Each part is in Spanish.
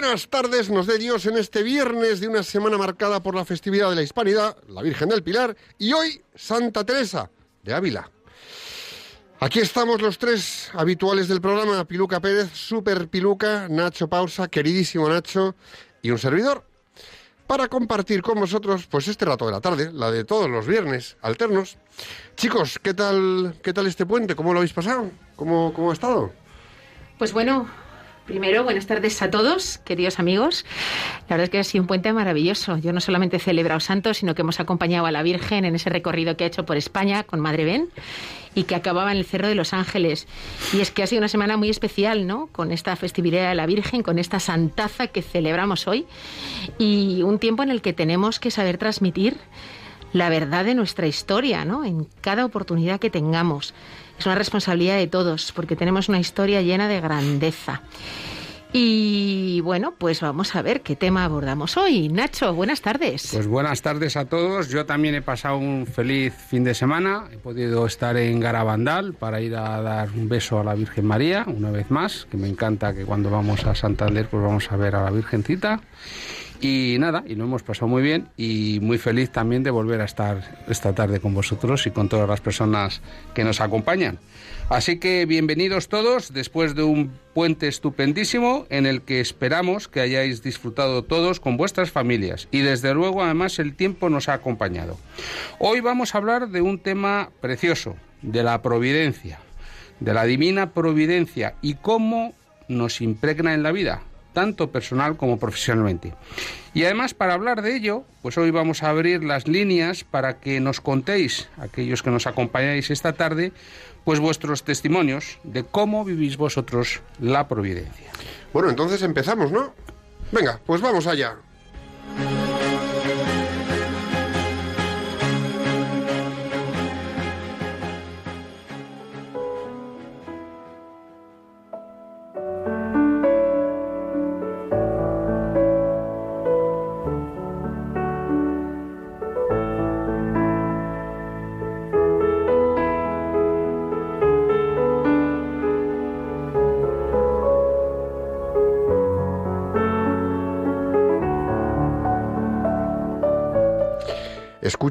buenas tardes, nos dé Dios en este viernes de una semana marcada por la festividad de la Hispanidad, la Virgen del Pilar, y hoy Santa Teresa de Ávila. Aquí estamos los tres habituales del programa, Piluca Pérez, Super Piluca, Nacho Pausa, queridísimo Nacho, y un servidor, para compartir con vosotros pues este rato de la tarde, la de todos los viernes, alternos. Chicos, ¿qué tal, qué tal este puente? ¿Cómo lo habéis pasado? ¿Cómo, cómo ha estado? Pues bueno, primero, buenas tardes a todos, queridos amigos. La verdad es que ha sido un puente maravilloso. Yo no solamente he celebrado santos, sino que hemos acompañado a la Virgen en ese recorrido que ha hecho por España con Madre Ben y que acababa en el Cerro de los Ángeles. Y es que ha sido una semana muy especial, ¿no? Con esta festividad de la Virgen, con esta santaza que celebramos hoy y un tiempo en el que tenemos que saber transmitir la verdad de nuestra historia, ¿no? En cada oportunidad que tengamos. Es una responsabilidad de todos, porque tenemos una historia llena de grandeza. Y bueno, pues vamos a ver qué tema abordamos hoy. Nacho, buenas tardes. Pues buenas tardes a todos. Yo también he pasado un feliz fin de semana. He podido estar en Garabandal para ir a dar un beso a la Virgen María, una vez más, que me encanta que cuando vamos a Santander pues vamos a ver a la Virgencita. Y nada, y lo hemos pasado muy bien y muy feliz también de volver a estar esta tarde con vosotros y con todas las personas que nos acompañan. Así que bienvenidos todos después de un puente estupendísimo en el que esperamos que hayáis disfrutado todos con vuestras familias y desde luego además el tiempo nos ha acompañado. Hoy vamos a hablar de un tema precioso, de la providencia, de la divina providencia y cómo nos impregna en la vida, tanto personal como profesionalmente. Y además, para hablar de ello, pues hoy vamos a abrir las líneas para que nos contéis, aquellos que nos acompañáis esta tarde, pues vuestros testimonios de cómo vivís vosotros la providencia. Bueno, entonces empezamos, ¿no? Venga, pues vamos allá.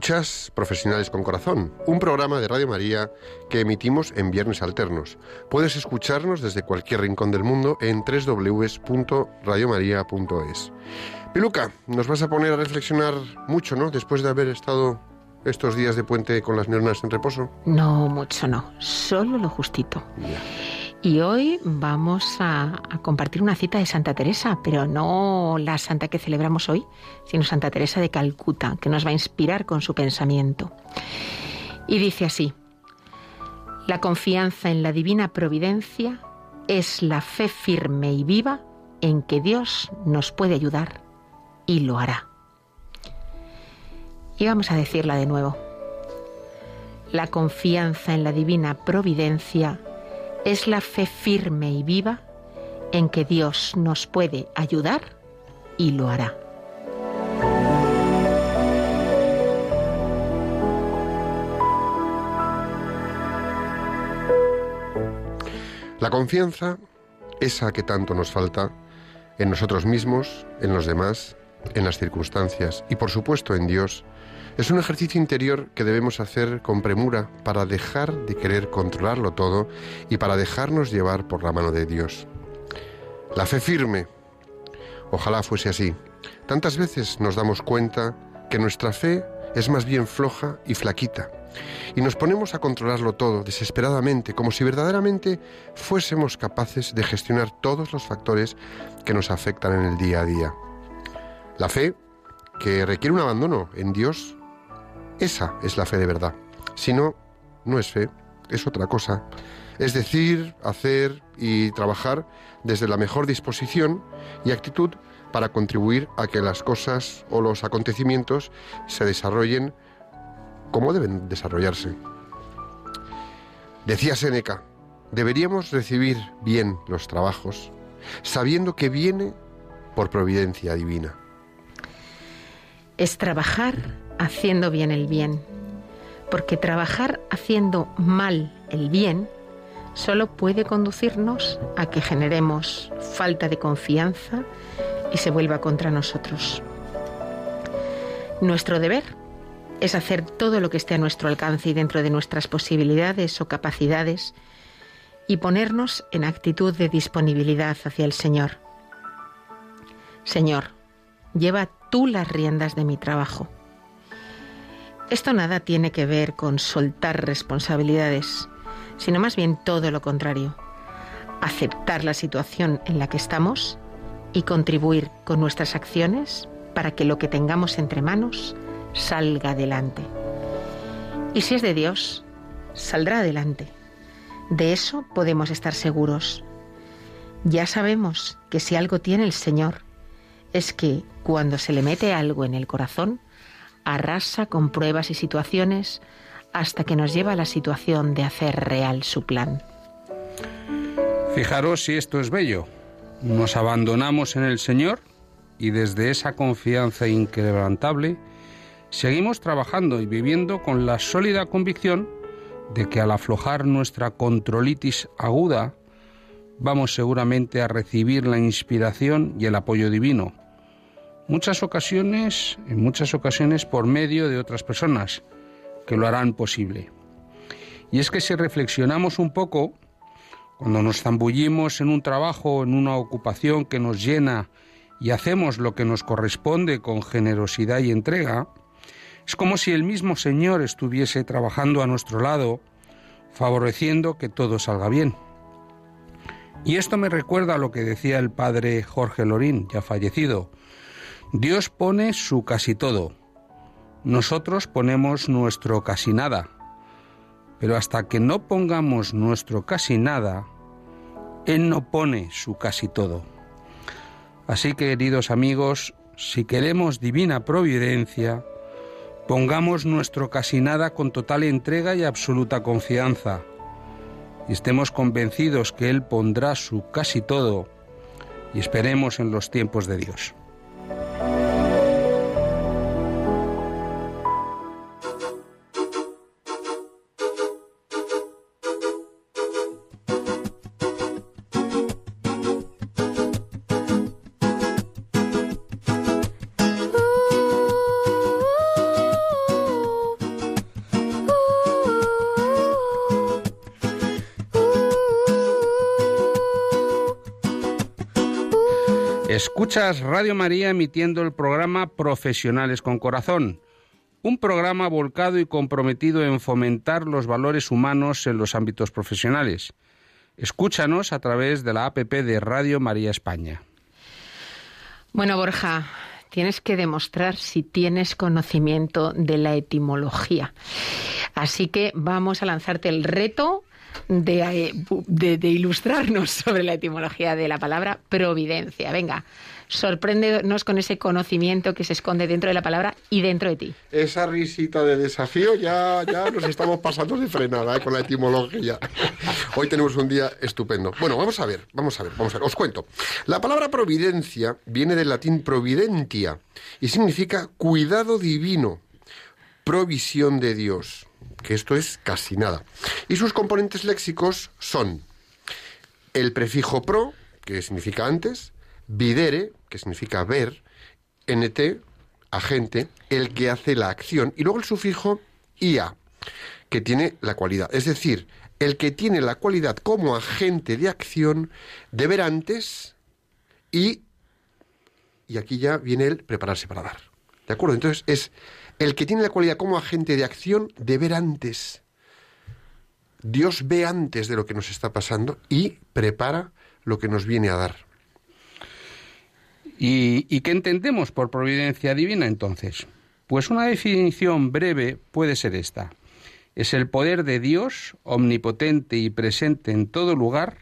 Escuchas Profesionales con Corazón, un programa de Radio María que emitimos en viernes alternos. Puedes escucharnos desde cualquier rincón del mundo en www.radiomaria.es. Piluca, nos vas a poner a reflexionar mucho, ¿no? Después de haber estado estos días de puente con las neuronas en reposo. No, mucho no, solo lo justito. Y hoy vamos a, compartir una cita de Santa Teresa, pero no la santa que celebramos hoy, sino Santa Teresa de Calcuta, que nos va a inspirar con su pensamiento. Y dice así, la confianza en la divina providencia es la fe firme y viva en que Dios nos puede ayudar y lo hará. Y vamos a decirla de nuevo. La confianza en la divina providencia es la fe firme y viva en que Dios nos puede ayudar y lo hará. La confianza, esa que tanto nos falta, en nosotros mismos, en los demás, en las circunstancias y por supuesto en Dios, es un ejercicio interior que debemos hacer con premura para dejar de querer controlarlo todo y para dejarnos llevar por la mano de Dios. La fe firme, ojalá fuese así. Tantas veces nos damos cuenta que nuestra fe es más bien floja y flaquita y nos ponemos a controlarlo todo desesperadamente, como si verdaderamente fuésemos capaces de gestionar todos los factores que nos afectan en el día a día. La fe, que requiere un abandono en Dios, esa es la fe de verdad. Si no, no es fe, es otra cosa. Es decir, hacer y trabajar desde la mejor disposición y actitud para contribuir a que las cosas o los acontecimientos se desarrollen como deben desarrollarse. Decía Séneca, deberíamos recibir bien los trabajos, sabiendo que viene por providencia divina. Es trabajar haciendo bien el bien, porque trabajar haciendo mal el bien solo puede conducirnos a que generemos falta de confianza y se vuelva contra nosotros. Nuestro deber es hacer todo lo que esté a nuestro alcance y dentro de nuestras posibilidades o capacidades y ponernos en actitud de disponibilidad hacia el Señor. Señor, lleva tú las riendas de mi trabajo. Esto nada tiene que ver con soltar responsabilidades, sino más bien todo lo contrario. Aceptar la situación en la que estamos y contribuir con nuestras acciones para que lo que tengamos entre manos salga adelante. Y si es de Dios, saldrá adelante. De eso podemos estar seguros. Ya sabemos que si algo tiene el Señor, es que cuando se le mete algo en el corazón, arrasa con pruebas y situaciones hasta que nos lleva a la situación de hacer real su plan. Fijaros si esto es bello. Nos abandonamos en el Señor y desde esa confianza inquebrantable seguimos trabajando y viviendo con la sólida convicción de que al aflojar nuestra controlitis aguda, vamos seguramente a recibir la inspiración y el apoyo divino. Muchas ocasiones, en muchas ocasiones por medio de otras personas que lo harán posible. Y es que si reflexionamos un poco, cuando nos zambullimos en un trabajo, en una ocupación que nos llena y hacemos lo que nos corresponde con generosidad y entrega, es como si el mismo Señor estuviese trabajando a nuestro lado, favoreciendo que todo salga bien. Y esto me recuerda a lo que decía el padre Jorge Lorín, ya fallecido. Dios pone su casi todo. Nosotros ponemos nuestro casi nada. Pero hasta que no pongamos nuestro casi nada, Él no pone su casi todo. Así que, queridos amigos, si queremos divina providencia, Pongamos nuestro casi nada con total entrega y absoluta confianza. Y estemos convencidos que Él pondrá su casi todo y esperemos en los tiempos de Dios. Radio María emitiendo el programa Profesionales con Corazón, un programa volcado y comprometido en fomentar los valores humanos en los ámbitos profesionales. Escúchanos a través de la APP de Radio María España. Bueno, Borja, tienes que demostrar si tienes conocimiento de la etimología. Así que vamos a lanzarte el reto de, eh, de- de ilustrarnos sobre la etimología de la palabra providencia. Venga, sorpréndenos con ese conocimiento que se esconde dentro de la palabra y dentro de ti. Esa risita de desafío ya, ya nos estamos pasando de frenada ¿eh? con la etimología. Hoy tenemos un día estupendo. Bueno, vamos a ver, vamos a ver, vamos a ver. Os cuento. La palabra providencia viene del latín providentia y significa cuidado divino, provisión de Dios, que esto es casi nada. Y sus componentes léxicos son el prefijo pro, que significa antes, videre, que significa ver, nt, agente, el que hace la acción, y luego el sufijo ia, que tiene la cualidad. Es decir, el que tiene la cualidad como agente de acción de ver antes y, y aquí ya viene el prepararse para dar. ¿De acuerdo? Entonces es el que tiene la cualidad como agente de acción de ver antes. Dios ve antes de lo que nos está pasando y prepara lo que nos viene a dar. ¿Y, qué entendemos por providencia divina entonces? Pues una definición breve puede ser esta. Es el poder de Dios, omnipotente y presente en todo lugar,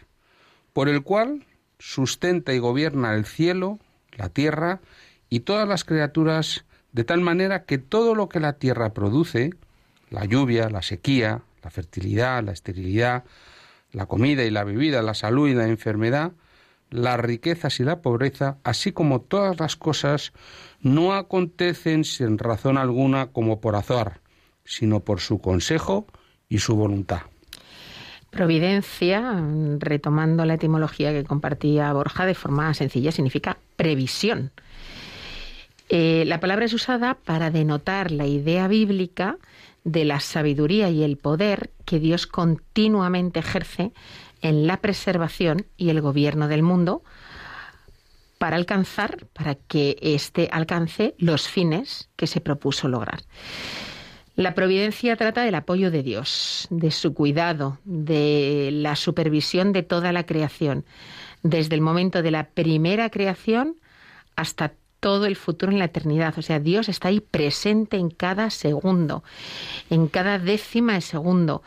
por el cual sustenta y gobierna el cielo, la tierra y todas las criaturas, de tal manera que todo lo que la tierra produce, la lluvia, la sequía, la fertilidad, la esterilidad, la comida y la bebida, la salud y la enfermedad, las riquezas y la pobreza, así como todas las cosas, no acontecen sin razón alguna como por azar, sino por su consejo y su voluntad. Providencia, retomando la etimología que compartía Borja de forma sencilla, significa previsión. Eh, la palabra es usada para denotar la idea bíblica de la sabiduría y el poder que Dios continuamente ejerce en la preservación y el gobierno del mundo para alcanzar, para que éste alcance los fines que se propuso lograr. La providencia trata del apoyo de Dios, de su cuidado, de la supervisión de toda la creación, desde el momento de la primera creación hasta todo el futuro en la eternidad. O sea, Dios está ahí presente en cada segundo, en cada décima de segundo.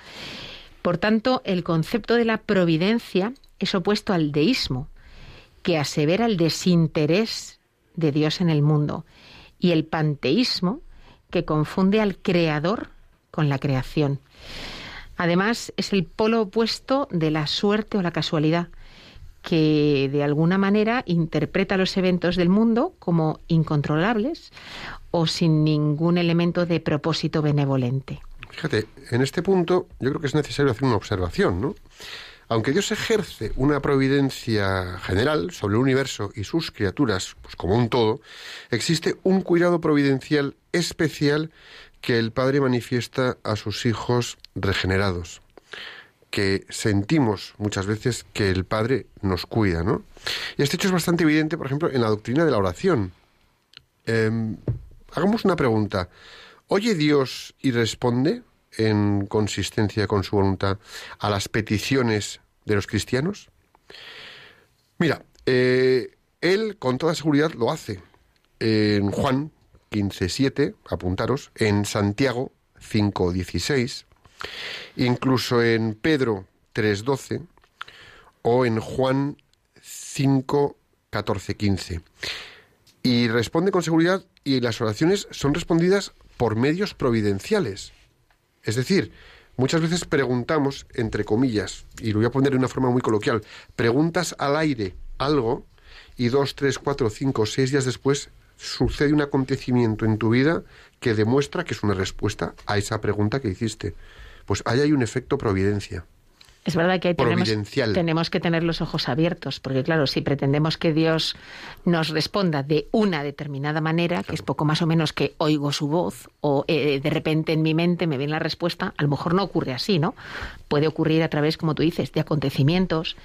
Por tanto, el concepto de la providencia es opuesto al deísmo, que asevera el desinterés de Dios en el mundo, y el panteísmo, que confunde al creador con la creación. Además, es el polo opuesto de la suerte o la casualidad, que de alguna manera interpreta los eventos del mundo como incontrolables o sin ningún elemento de propósito benevolente. Fíjate, en este punto yo creo que es necesario hacer una observación, ¿no? Aunque Dios ejerce una providencia general sobre el universo y sus criaturas, pues como un todo, existe un cuidado providencial especial que el Padre manifiesta a sus hijos regenerados, que sentimos muchas veces que el Padre nos cuida, ¿no? Y este hecho es bastante evidente, por ejemplo, en la doctrina de la oración. Em, hagamos una pregunta. ¿Oye Dios y responde en consistencia con su voluntad a las peticiones de los cristianos? Mira, eh, Él con toda seguridad lo hace. En Juan 15.7, apuntaros, en Santiago 5.16, incluso en Pedro 3.12 o en Juan 5.14.15. Y responde con seguridad y las oraciones son respondidas por medios providenciales. Es decir, muchas veces preguntamos, entre comillas, y lo voy a poner de una forma muy coloquial, preguntas al aire algo y dos, tres, cuatro, cinco, seis días después sucede un acontecimiento en tu vida que demuestra que es una respuesta a esa pregunta que hiciste. Pues ahí hay un efecto providencia. Es verdad que ahí tenemos, que tener los ojos abiertos, porque claro, si pretendemos que Dios nos responda de una determinada manera, que es poco más o menos que oigo su voz, o eh, de repente en mi mente me viene la respuesta, a lo mejor no ocurre así, ¿no? Puede ocurrir a través, como tú dices, de acontecimientos,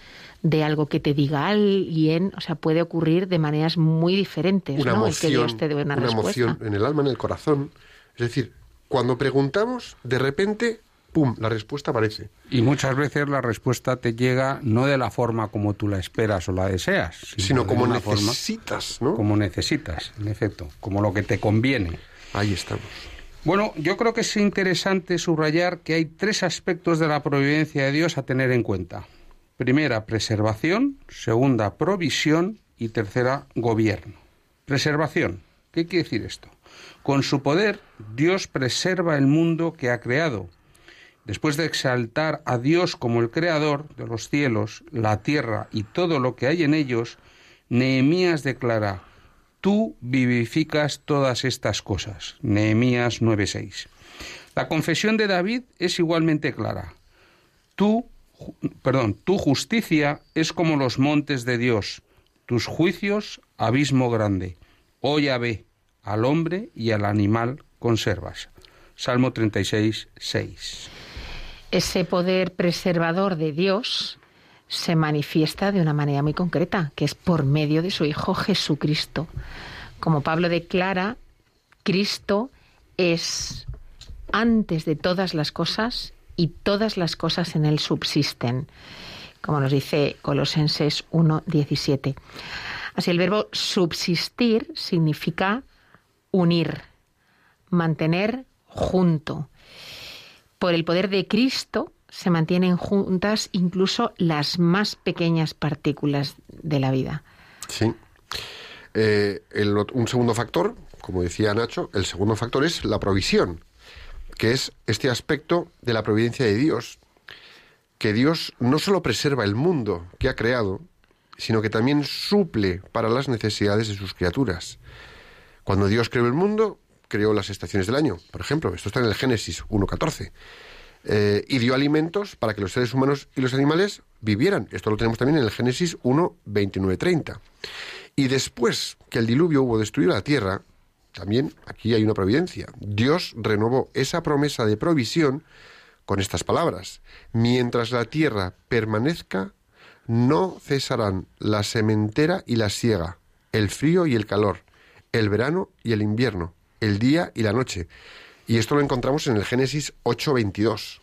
de algo que te diga alguien, o sea, puede ocurrir de maneras muy diferentes, Una ¿no? El que Dios te dé una, una respuesta. emoción en el alma, en el corazón. Es decir, cuando preguntamos, de repente, ¡pum!, la respuesta aparece. Y muchas veces la respuesta te llega no de la forma como tú la esperas o la deseas, Sino como una forma necesitas, ¿no? como necesitas, en efecto, como lo que te conviene. Ahí estamos. Bueno, yo creo que es interesante subrayar que hay tres aspectos de la providencia de Dios a tener en cuenta. Primera, preservación, segunda, provisión y tercera, gobierno. Preservación. ¿Qué quiere decir esto? Con su poder, Dios preserva el mundo que ha creado. Después de exaltar a Dios como el creador de los cielos, la tierra y todo lo que hay en ellos, Nehemías declara, Tú vivificas todas estas cosas. Nehemías 9:6. La confesión de David es igualmente clara. Tú, perdón, tu justicia es como los montes de Dios, tus juicios abismo grande. Oh Yahvé, al hombre y al animal conservas. Salmo 36, 6. Ese poder preservador de Dios se manifiesta de una manera muy concreta, que es por medio de su Hijo Jesucristo. Como Pablo declara, Cristo es antes de todas las cosas y todas las cosas en él subsisten, como nos dice Colosenses 1.17. Así el verbo subsistir significa unir, mantener junto. Por el poder de Cristo se mantienen juntas incluso las más pequeñas partículas de la vida. Sí. Eh, un segundo factor, como decía Nacho, el segundo factor es la provisión, que es este aspecto de la providencia de Dios, que Dios no solo preserva el mundo que ha creado, sino que también suple para las necesidades de sus criaturas. Cuando Dios creó el mundo, creó las estaciones del año, por ejemplo, esto está en el Génesis 1.14, eh, y dio alimentos para que los seres humanos y los animales vivieran. Esto lo tenemos también en el Génesis 1.29.30. Y después que el diluvio hubo destruido la tierra, también aquí hay una providencia. Dios renovó esa promesa de provisión con estas palabras. Mientras la tierra permanezca, no cesarán la sementera y la siega, el frío y el calor, el verano y el invierno, el día y la noche. Y esto lo encontramos en el Génesis 8:22.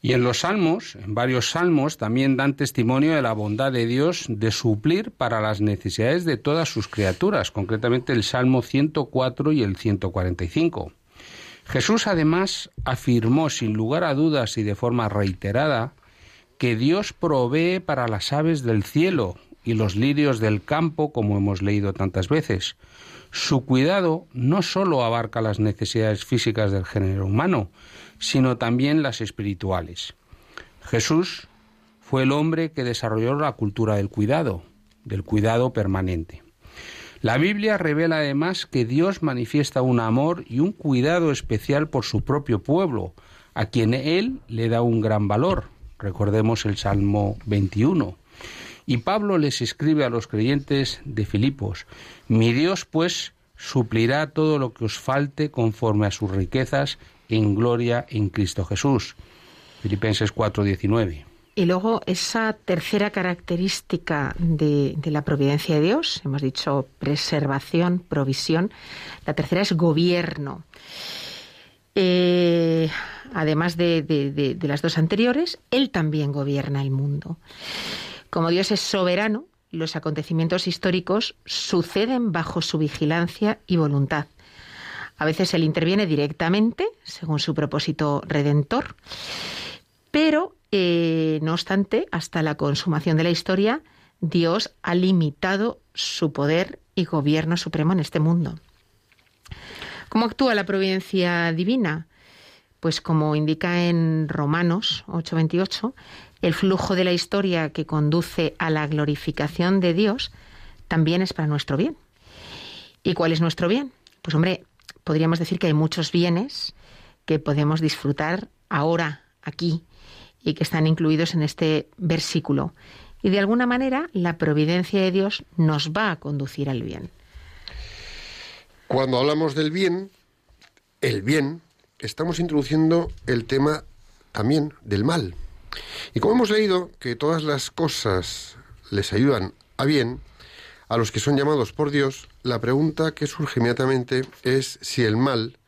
Y en los salmos, en varios salmos, también dan testimonio de la bondad de Dios de suplir para las necesidades de todas sus criaturas, concretamente el Salmo 104 y el 145. Jesús además afirmó sin lugar a dudas y de forma reiterada que Dios provee para las aves del cielo y los lirios del campo, como hemos leído tantas veces. Su cuidado no sólo abarca las necesidades físicas del género humano, sino también las espirituales. Jesús fue el hombre que desarrolló la cultura del cuidado, del cuidado permanente. La Biblia revela además que Dios manifiesta un amor y un cuidado especial por su propio pueblo, a quien Él le da un gran valor. Recordemos el Salmo 21. Y Pablo les escribe a los creyentes de Filipos, mi Dios pues suplirá todo lo que os falte conforme a sus riquezas en gloria en Cristo Jesús. Filipenses 4:19. Y luego esa tercera característica de, la providencia de Dios, hemos dicho preservación, provisión, la tercera es gobierno. Eh, además de, de- de- de las dos anteriores, Él también gobierna el mundo. Como Dios es soberano, los acontecimientos históricos suceden bajo su vigilancia y voluntad. A veces Él interviene directamente, según su propósito redentor, pero, eh, no obstante, hasta la consumación de la historia, Dios ha limitado su poder y gobierno supremo en este mundo. ¿Cómo actúa la providencia divina? Pues como indica en Romanos 8:28, el flujo de la historia que conduce a la glorificación de Dios también es para nuestro bien. ¿Y cuál es nuestro bien? Pues hombre, podríamos decir que hay muchos bienes que podemos disfrutar ahora, aquí, y que están incluidos en este versículo. Y de alguna manera la providencia de Dios nos va a conducir al bien. Cuando hablamos del bien, el bien, estamos introduciendo el tema también del mal. Y como hemos leído que todas las cosas les ayudan a bien, a los que son llamados por Dios, la pregunta que surge inmediatamente es si el mal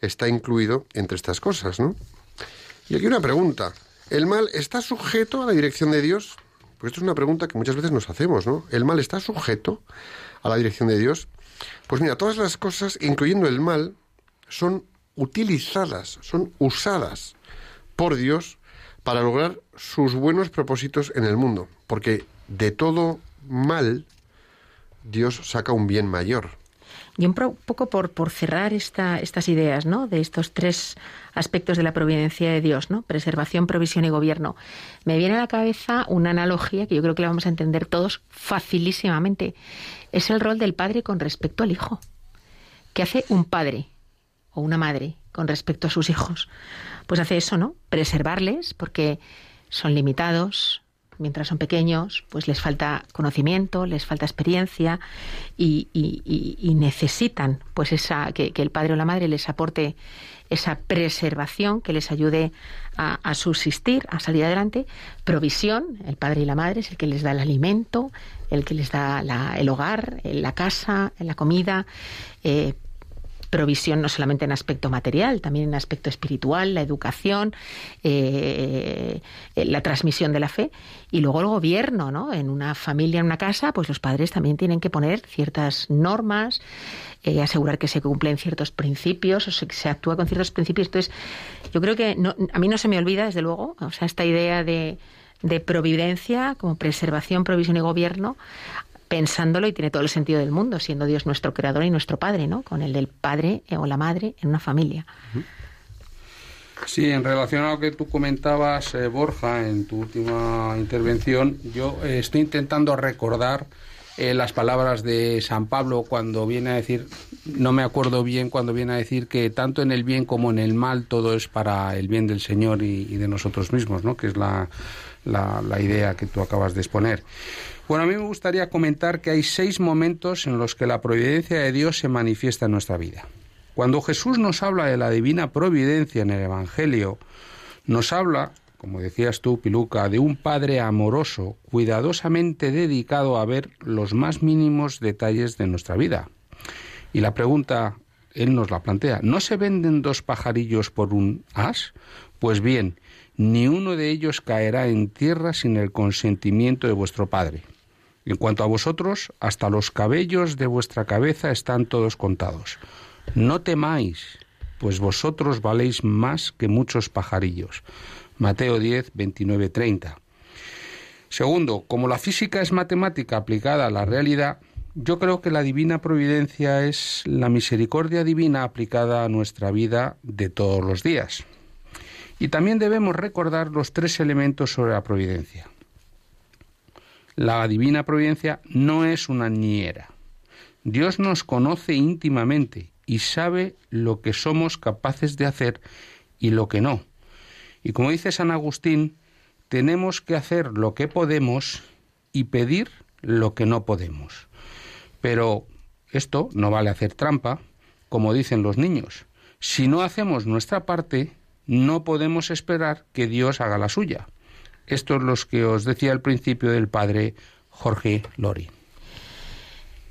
está incluido entre estas cosas, ¿no? Y aquí una pregunta. ¿El mal está sujeto a la dirección de Dios? Porque esto es una pregunta que muchas veces nos hacemos, ¿no? ¿El mal está sujeto a la dirección de Dios? Pues mira, todas las cosas, incluyendo el mal, son utilizadas, son usadas por Dios para lograr sus buenos propósitos en el mundo. Porque de todo mal, Dios saca un bien mayor. Y un poco por, por cerrar esta, estas ideas, ¿no? De estos tres aspectos de la providencia de Dios, ¿no? Preservación, provisión y gobierno. Me viene a la cabeza una analogía que yo creo que la vamos a entender todos facilísimamente. Es el rol del padre con respecto al hijo. ¿Qué hace un padre o una madre con respecto a sus hijos? Pues hace eso, ¿no? Preservarles porque son limitados, mientras son pequeños, pues les falta conocimiento, les falta experiencia y, necesitan pues esa que, el padre o la madre les aporte esa preservación que les ayude a, subsistir, a salir adelante. Provisión, el padre y la madre es el que les da el alimento, el que les da la- el hogar, la casa, la comida. eh, provisión no solamente en aspecto material, también en aspecto espiritual, la educación, eh, eh, la transmisión de la fe y luego el gobierno, ¿no? En una familia, en una casa, pues los padres también tienen que poner ciertas normas, eh, asegurar que se cumplen ciertos principios o se, actúa con ciertos principios. Entonces, yo creo que no- a mí no se me olvida, desde luego, o sea, esta idea de, de providencia como preservación, provisión y gobierno pensándolo y tiene todo el sentido del mundo, siendo Dios nuestro creador y nuestro padre, ¿no? Con el del padre eh, o la madre en una familia. Sí, en relación a lo que tú comentabas, eh, Borja, en tu última intervención, yo eh, estoy intentando recordar eh, las palabras de San Pablo cuando viene a decir, no me acuerdo bien, cuando viene a decir que tanto en el bien como en el mal todo es para el bien del Señor y, de nosotros mismos, ¿no? Que es la, la, la idea que tú acabas de exponer. Bueno, a mí me gustaría comentar que hay seis momentos en los que la providencia de Dios se manifiesta en nuestra vida. Cuando Jesús nos habla de la divina providencia en el Evangelio, nos habla, como decías tú, Piluca, de un Padre amoroso, cuidadosamente dedicado a ver los más mínimos detalles de nuestra vida. Y la pregunta, él nos la plantea, ¿no se venden dos pajarillos por un as? Pues bien, ni uno de ellos caerá en tierra sin el consentimiento de vuestro Padre. En cuanto a vosotros, hasta los cabellos de vuestra cabeza están todos contados. No temáis, pues vosotros valéis más que muchos pajarillos. Mateo 10, 29, 30. Segundo, como la física es matemática aplicada a la realidad, yo creo que la divina providencia es la misericordia divina aplicada a nuestra vida de todos los días. Y también debemos recordar los tres elementos sobre la providencia. La divina providencia no es una niñera. Dios nos conoce íntimamente y sabe lo que somos capaces de hacer y lo que no. Y como dice San Agustín, tenemos que hacer lo que podemos y pedir lo que no podemos. Pero esto no vale hacer trampa, como dicen los niños. Si no hacemos nuestra parte, no podemos esperar que Dios haga la suya. Esto es lo que os decía al principio del padre Jorge Lori.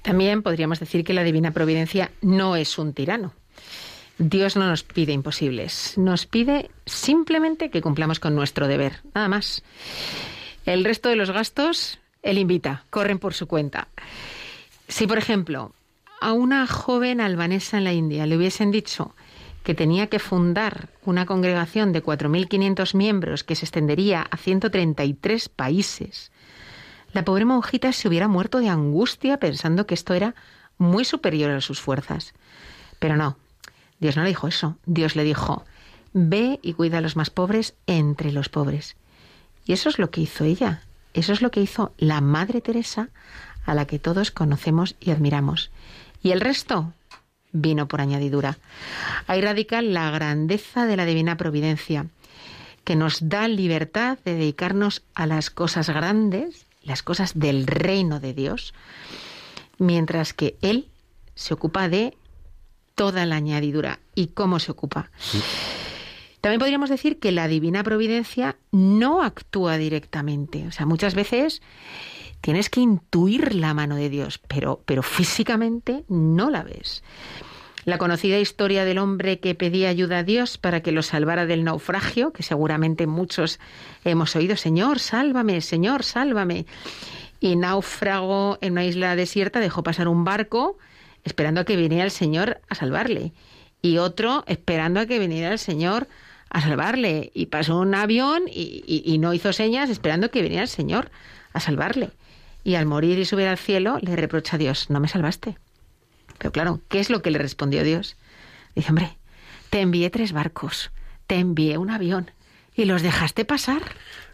También podríamos decir que la divina providencia no es un tirano. Dios no nos pide imposibles, nos pide simplemente que cumplamos con nuestro deber, nada más. El resto de los gastos, Él invita, corren por su cuenta. Si, por ejemplo, a una joven albanesa en la India le hubiesen dicho que tenía que fundar una congregación de 4.500 miembros que se extendería a 133 países, la pobre monjita se hubiera muerto de angustia pensando que esto era muy superior a sus fuerzas. Pero no, Dios no le dijo eso. Dios le dijo, ve y cuida a los más pobres entre los pobres. Y eso es lo que hizo ella. Eso es lo que hizo la Madre Teresa, a la que todos conocemos y admiramos. Y el resto vino por añadidura. Ahí radica la grandeza de la divina providencia, que nos da libertad de dedicarnos a las cosas grandes, las cosas del reino de Dios, mientras que Él se ocupa de toda la añadidura. ¿Y cómo se ocupa? También podríamos decir que la divina providencia no actúa directamente. O sea, muchas veces tienes que intuir la mano de Dios, pero, pero físicamente no la ves. La conocida historia del hombre que pedía ayuda a Dios para que lo salvara del naufragio, que seguramente muchos hemos oído, Señor, sálvame, Señor, sálvame. Y náufrago en una isla desierta dejó pasar un barco esperando a que viniera el Señor a salvarle. y otro esperando a que viniera el Señor a salvarle. Y pasó un avión y, y- y no hizo señas esperando que viniera el Señor a salvarle. Y al morir y subir al cielo, le reprocha a Dios, no me salvaste. Pero claro, ¿qué es lo que le respondió Dios? Dice, hombre, te envié tres barcos, te envié un avión y los dejaste pasar.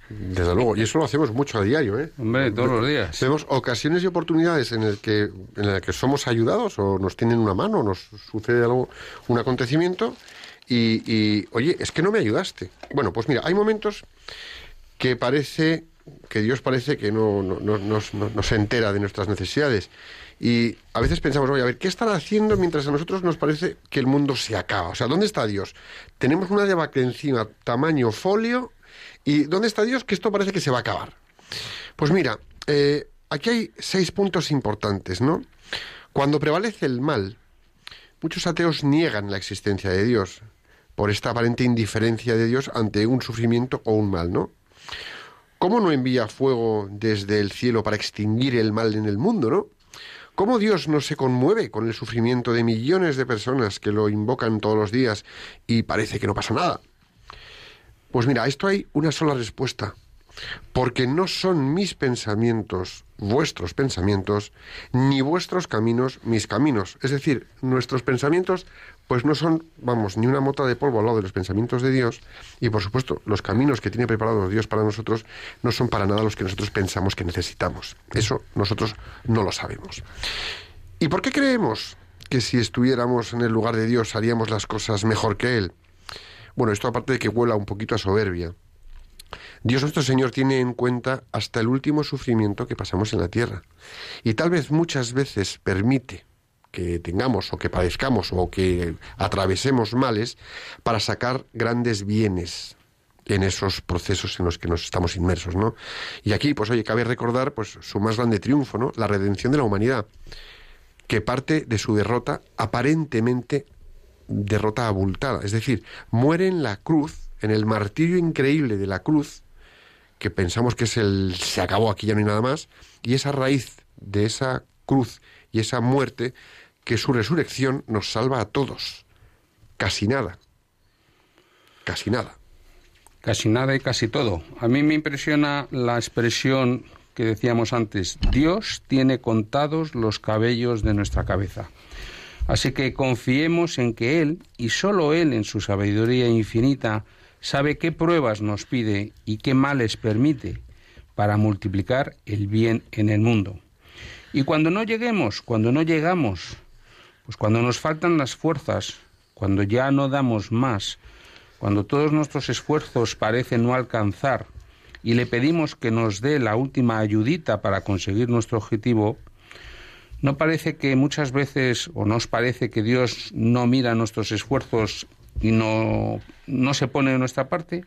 Desde luego, y eso lo hacemos mucho a diario, ¿eh? Hombre, todos los días. Tenemos ocasiones y oportunidades en el que en el que somos ayudados o nos tienen una mano, nos sucede algo, un acontecimiento y, y, oye, es que no me ayudaste. Bueno, pues mira, hay momentos que parece que Dios parece que no, no, no- no se entera de nuestras necesidades. Y a veces pensamos, oye, a ver, ¿qué estará haciendo mientras a nosotros nos parece que el mundo se acaba? O sea, ¿dónde está Dios? Tenemos una debacle encima, tamaño folio, ¿y dónde está Dios? Que esto parece que se va a acabar. Pues mira, eh, aquí hay seis puntos importantes, ¿no? Cuando prevalece el mal, muchos ateos niegan la existencia de Dios por esta aparente indiferencia de Dios ante un sufrimiento o un mal, ¿no? ¿Cómo no envía fuego desde el cielo para extinguir el mal en el mundo, no? ¿Cómo Dios no se conmueve con el sufrimiento de millones de personas que lo invocan todos los días y parece que no pasa nada? Pues mira, a esto hay una sola respuesta. Porque no son mis pensamientos vuestros pensamientos, ni vuestros caminos mis caminos. Es decir, nuestros pensamientos pues no son, vamos, ni una mota de polvo al lado de los pensamientos de Dios. Y por supuesto, los caminos que tiene preparados Dios para nosotros no son para nada los que nosotros pensamos que necesitamos. Eso nosotros no lo sabemos. ¿Y por qué creemos que si estuviéramos en el lugar de Dios haríamos las cosas mejor que Él? Bueno, esto aparte de que huela un poquito a soberbia. Dios nuestro Señor tiene en cuenta hasta el último sufrimiento que pasamos en la tierra. Y tal vez muchas veces permite que tengamos o que padezcamos o que atravesemos males para sacar grandes bienes en esos procesos en los que nos estamos inmersos, ¿no? Y aquí, pues oye, cabe recordar pues su más grande triunfo, ¿no? La redención de la humanidad, que parte de su derrota aparentemente derrota abultada, es decir, muere en la cruz, en el martirio increíble de la cruz, que pensamos que es el se acabó aquí ya no hay nada más, y esa raíz de esa cruz y esa muerte que su resurrección nos salva a todos. Casi nada. Casi nada. Casi nada y casi todo. A mí me impresiona la expresión que decíamos antes, Dios tiene contados los cabellos de nuestra cabeza. Así que confiemos en que Él, y sólo Él en su sabiduría infinita, sabe qué pruebas nos pide y qué males permite para multiplicar el bien en el mundo. Y cuando no lleguemos, cuando no llegamos, pues cuando nos faltan las fuerzas, cuando ya no damos más, cuando todos nuestros esfuerzos parecen no alcanzar y le pedimos que nos dé la última ayudita para conseguir nuestro objetivo, ¿no parece que muchas veces, o nos parece que Dios no mira nuestros esfuerzos y no, no se pone de nuestra parte?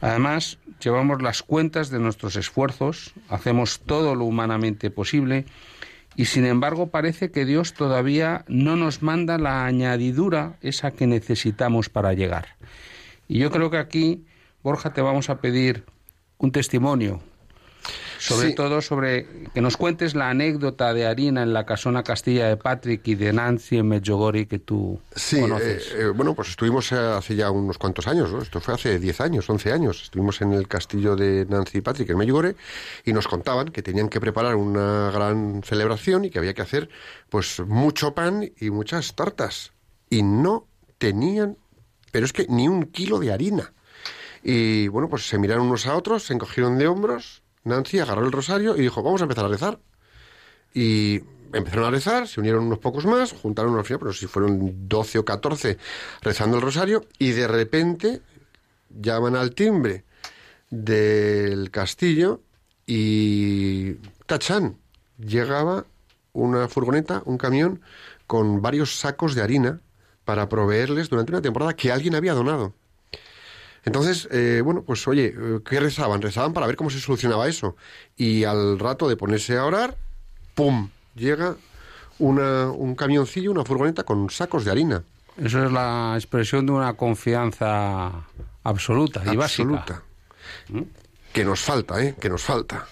Además, llevamos las cuentas de nuestros esfuerzos, hacemos todo lo humanamente posible y sin embargo parece que Dios todavía no nos manda la añadidura esa que necesitamos para llegar. Y yo creo que aquí, Borja, te vamos a pedir un testimonio, sobre Sí. todo sobre que nos cuentes la anécdota de Harina en la casona Castilla de Patrick y de Nancy en Medjugorje que tú Sí, conoces. eh, eh, bueno, pues estuvimos eh, hace ya unos cuantos años, ¿no? Esto fue hace 10 años, 11 años. Estuvimos en el castillo de Nancy y Patrick en Medjugorje y nos contaban que tenían que preparar una gran celebración y que había que hacer pues mucho pan y muchas tartas. Y no tenían, pero es que ni un kilo de harina. Y bueno, pues se miraron unos a otros, se encogieron de hombros. Nancy agarró el rosario y dijo, vamos a empezar a rezar. Y empezaron a rezar, se unieron unos pocos más, juntaron al final, pero si fueron 12 o 14 rezando el rosario, y de repente llaman al timbre del castillo y tachan, llegaba una furgoneta, un camión con varios sacos de harina para proveerles durante una temporada que alguien había donado. Entonces, eh, bueno, pues oye, eh, ¿qué rezaban? Rezaban para ver cómo se solucionaba eso. Y al rato de ponerse a orar, ¡pum! Llega una, un camioncillo, una furgoneta con sacos de harina. Eso es la expresión de una confianza absoluta y básica. absoluta. Que nos falta, ¿eh? Que nos falta.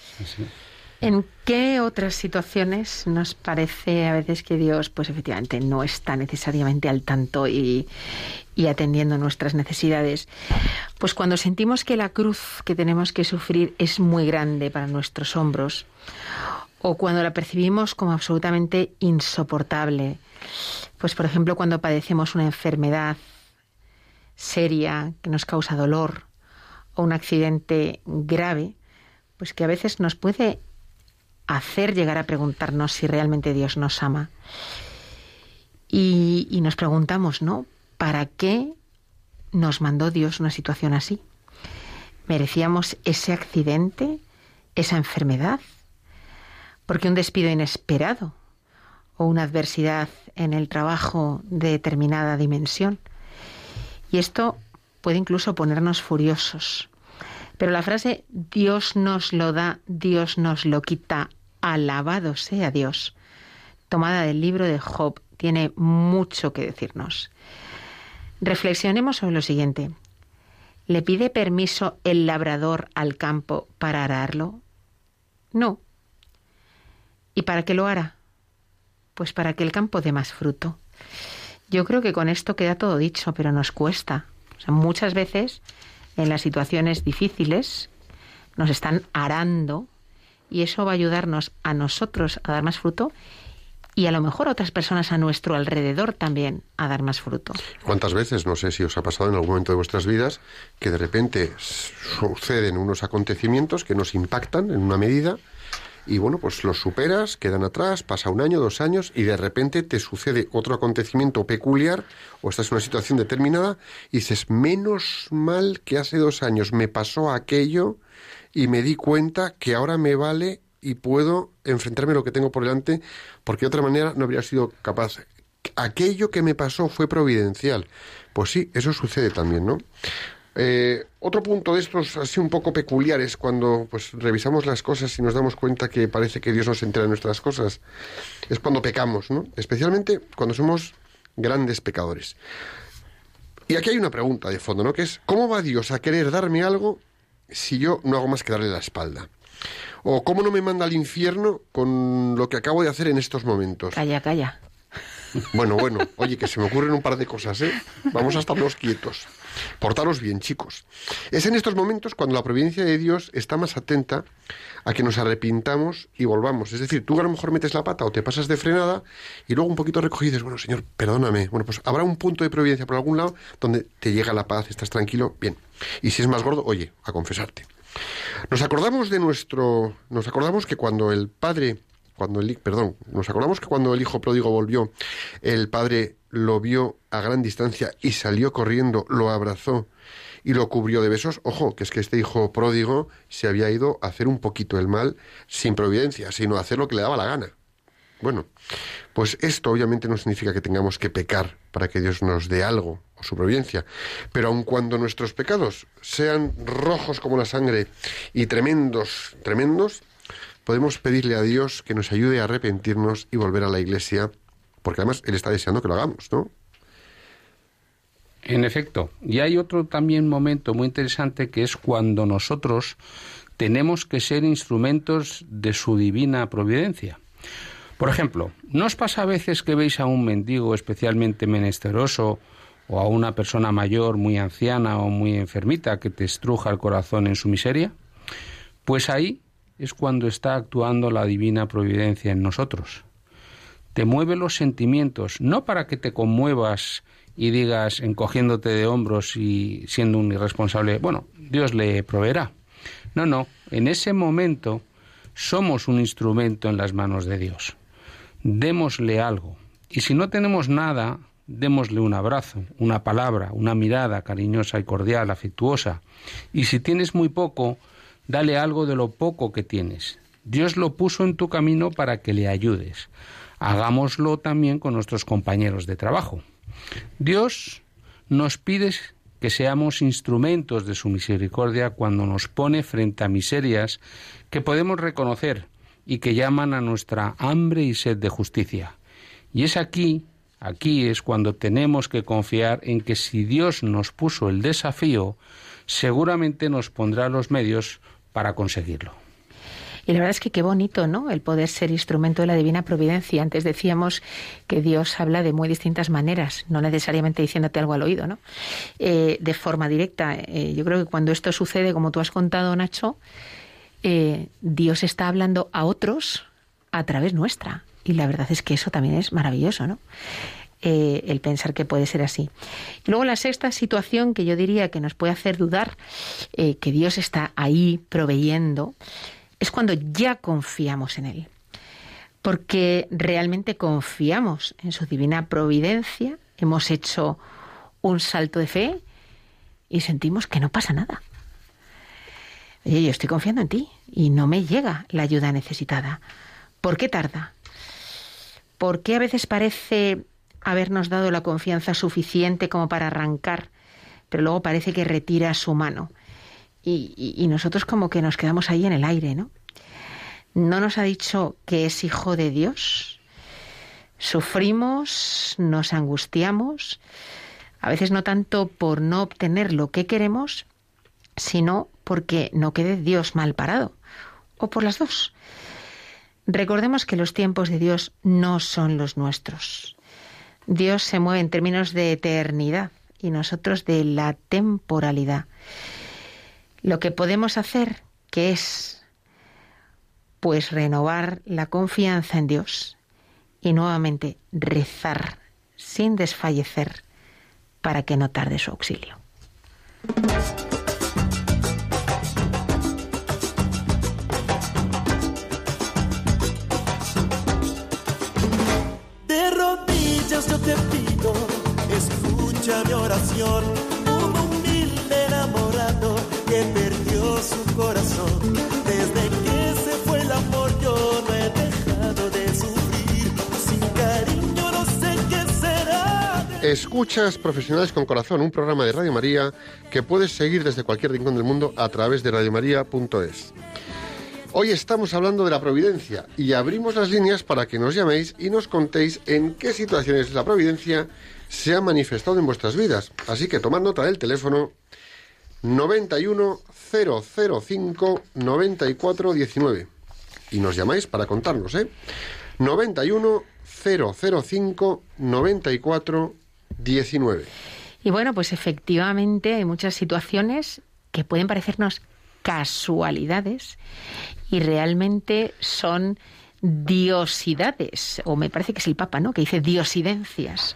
¿En qué otras situaciones nos parece a veces que Dios, pues efectivamente, no está necesariamente al tanto y, atendiendo nuestras necesidades? Pues cuando sentimos que la cruz que tenemos que sufrir es muy grande para nuestros hombros, o cuando la percibimos como absolutamente insoportable, pues por ejemplo cuando padecemos una enfermedad seria que nos causa dolor o un accidente grave, pues que a veces nos puede hacer llegar a preguntarnos si realmente Dios nos ama. Y, nos preguntamos, ¿no? ¿Para qué nos mandó Dios una situación así? ¿Merecíamos ese accidente, esa enfermedad? Porque un despido inesperado o una adversidad en el trabajo de determinada dimensión. Y esto puede incluso ponernos furiosos. Pero la frase Dios nos lo da, Dios nos lo quita, alabado sea Dios, tomada del libro de Job, tiene mucho que decirnos. Reflexionemos sobre lo siguiente. ¿Le pide permiso el labrador al campo para ararlo? No. ¿Y para qué lo hará? Pues para que el campo dé más fruto. Yo creo que con esto queda todo dicho, pero nos cuesta. Muchas veces en las situaciones difíciles nos están arando y eso va a ayudarnos a nosotros a dar más fruto y a lo mejor a otras personas a nuestro alrededor también a dar más fruto. ¿Cuántas veces, no sé si os ha pasado en algún momento de vuestras vidas, que de repente suceden unos acontecimientos que nos impactan en una medida y bueno, pues los superas, quedan atrás, pasa un año, dos años y de repente te sucede otro acontecimiento peculiar o estás en una situación determinada y dices, menos mal que hace dos años me pasó aquello y me di cuenta que ahora me vale y puedo enfrentarme a lo que tengo por delante porque de otra manera no habría sido capaz. Aquello que me pasó fue providencial. Pues sí, eso sucede también, ¿no? Eh, otro punto de estos así un poco peculiares cuando pues revisamos las cosas y nos damos cuenta que parece que Dios nos entera de nuestras cosas es cuando pecamos, ¿no? Especialmente cuando somos grandes pecadores. Y aquí hay una pregunta de fondo, ¿no? Que es ¿cómo va Dios a querer darme algo si yo no hago más que darle la espalda? ¿O cómo no me manda al infierno con lo que acabo de hacer en estos momentos? Calla, calla. Bueno, bueno, oye, que se me ocurren un par de cosas, ¿eh? Vamos a estarnos quietos. Portaros bien, chicos. Es en estos momentos cuando la providencia de Dios está más atenta a que nos arrepintamos y volvamos. Es decir, tú a lo mejor metes la pata o te pasas de frenada y luego un poquito recogido dices, bueno, Señor, perdóname. Bueno, pues habrá un punto de providencia por algún lado donde te llega la paz, estás tranquilo, bien. Y si es más gordo, oye, a confesarte. Nos acordamos de nuestro. Nos acordamos que cuando el padre cuando el perdón, nos acordamos que cuando el hijo pródigo volvió, el padre lo vio a gran distancia y salió corriendo, lo abrazó y lo cubrió de besos. Ojo, que es que este hijo pródigo se había ido a hacer un poquito el mal sin providencia, sino a hacer lo que le daba la gana. Bueno, pues esto obviamente no significa que tengamos que pecar para que Dios nos dé algo o su providencia, pero aun cuando nuestros pecados sean rojos como la sangre y tremendos, tremendos, podemos pedirle a Dios que nos ayude a arrepentirnos y volver a la iglesia, porque además Él está deseando que lo hagamos, ¿no? En efecto, y hay otro también momento muy interesante que es cuando nosotros tenemos que ser instrumentos de su divina providencia. Por ejemplo, ¿no os pasa a veces que veis a un mendigo especialmente menesteroso o a una persona mayor muy anciana o muy enfermita que te estruja el corazón en su miseria? Pues ahí es cuando está actuando la divina providencia en nosotros. Te mueve los sentimientos, no para que te conmuevas y digas encogiéndote de hombros y siendo un irresponsable, bueno, Dios le proveerá. No, no, en ese momento somos un instrumento en las manos de Dios. Démosle algo. Y si no tenemos nada, démosle un abrazo, una palabra, una mirada cariñosa y cordial, afectuosa. Y si tienes muy poco, dale algo de lo poco que tienes. Dios lo puso en tu camino para que le ayudes. Hagámoslo también con nuestros compañeros de trabajo. Dios nos pide que seamos instrumentos de su misericordia cuando nos pone frente a miserias que podemos reconocer y que llaman a nuestra hambre y sed de justicia. Y es aquí, aquí es cuando tenemos que confiar en que si Dios nos puso el desafío, seguramente nos pondrá los medios para conseguirlo. Y la verdad es que qué bonito, ¿no? El poder ser instrumento de la divina providencia. Antes decíamos que Dios habla de muy distintas maneras, no necesariamente diciéndote algo al oído, ¿no? Eh, de forma directa. Eh, yo creo que cuando esto sucede, como tú has contado, Nacho, eh, Dios está hablando a otros a través nuestra. Y la verdad es que eso también es maravilloso, ¿no? El pensar que puede ser así. Luego la sexta situación que yo diría que nos puede hacer dudar que Dios está ahí proveyendo es cuando ya confiamos en Él. Porque realmente confiamos en su divina providencia, hemos hecho un salto de fe y sentimos que no pasa nada. Oye, yo estoy confiando en ti y no me llega la ayuda necesitada. ¿Por qué tarda? ¿Por qué a veces parece habernos dado la confianza suficiente como para arrancar, pero luego parece que retira su mano? Y, y nosotros como que nos quedamos ahí en el aire, ¿no? ¿No nos ha dicho que es hijo de Dios? Sufrimos, nos angustiamos, a veces no tanto por no obtener lo que queremos, sino porque no quede Dios mal parado, o por las dos. Recordemos que los tiempos de Dios no son los nuestros. Dios se mueve en términos de eternidad y nosotros de la temporalidad. Lo que podemos hacer, que es pues renovar la confianza en Dios y nuevamente rezar sin desfallecer para que no tarde su auxilio. De rodillas yo te escucha mi oración. Su corazón. Desde que se fue el amor yo no he dejado de sufrir. Sin cariño no sé qué será. Escuchas Profesionales con Corazón, un programa de Radio María que puedes seguir desde cualquier rincón del mundo a través de radiomaria.es. Hoy estamos hablando de la providencia y abrimos las líneas para que nos llaméis y nos contéis en qué situaciones la providencia se ha manifestado en vuestras vidas. Así que tomad nota del teléfono 91 005 94 19 y nos llamáis para contarnos, ¿eh? 91 005 94 19. Y bueno, pues efectivamente hay muchas situaciones que pueden parecernos casualidades y realmente son diosidades, o me parece que es el Papa, ¿no? Que dice diosidencias,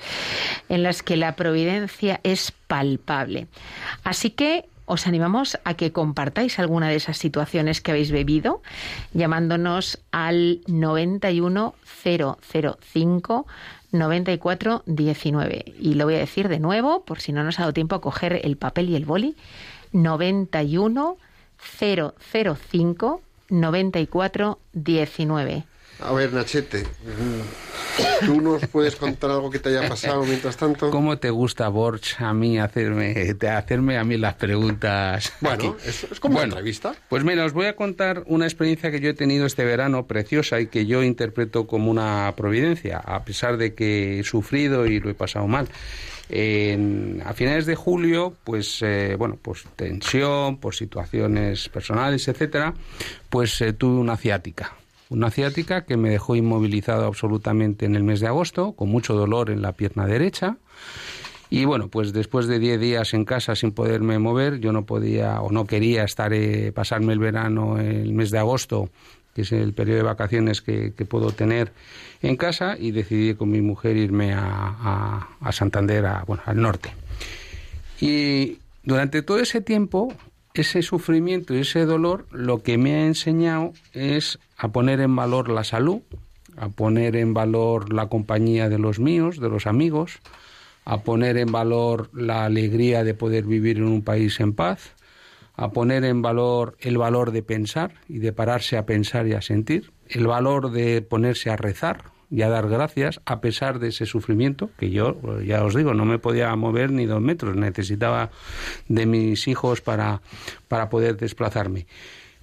en las que la providencia es palpable. Así que os animamos a que compartáis alguna de esas situaciones que habéis vivido, llamándonos al 91005 9419. Y lo voy a decir de nuevo, por si no nos ha dado tiempo a coger el papel y el boli. 91 005 94 19. A ver, Nachete, ¿tú nos puedes contar algo que te haya pasado mientras tanto? ¿Cómo te gusta, Borch, a mí hacerme, hacerme a mí las preguntas? Bueno, es, es como Bueno, una entrevista. Pues mira, os voy a contar una experiencia que yo he tenido este verano preciosa y que yo interpreto como una providencia, a pesar de que he sufrido y lo he pasado mal. En- a finales de julio, pues eh, bueno, pues tensión, por situaciones personales, etcétera, pues eh, tuve una ciática. Una ciática que me dejó inmovilizado absolutamente en el mes de agosto, con mucho dolor en la pierna derecha. Y bueno, pues después de 10 días en casa sin poderme mover, yo no podía o no quería estar eh, pasarme el verano el mes de agosto, que es el periodo de vacaciones que, que puedo tener en casa, y decidí con mi mujer irme a, a- a Santander, a, bueno, al norte. Y durante todo ese tiempo, ese sufrimiento y ese dolor, lo que me ha enseñado es a poner en valor la salud, a poner en valor la compañía de los míos, de los amigos, a poner en valor la alegría de poder vivir en un país en paz, a poner en valor el valor de pensar y de pararse a pensar y a sentir, el valor de ponerse a rezar y a dar gracias a pesar de ese sufrimiento, que yo, ya os digo, no me podía mover ni dos metros, necesitaba de mis hijos para, para poder desplazarme.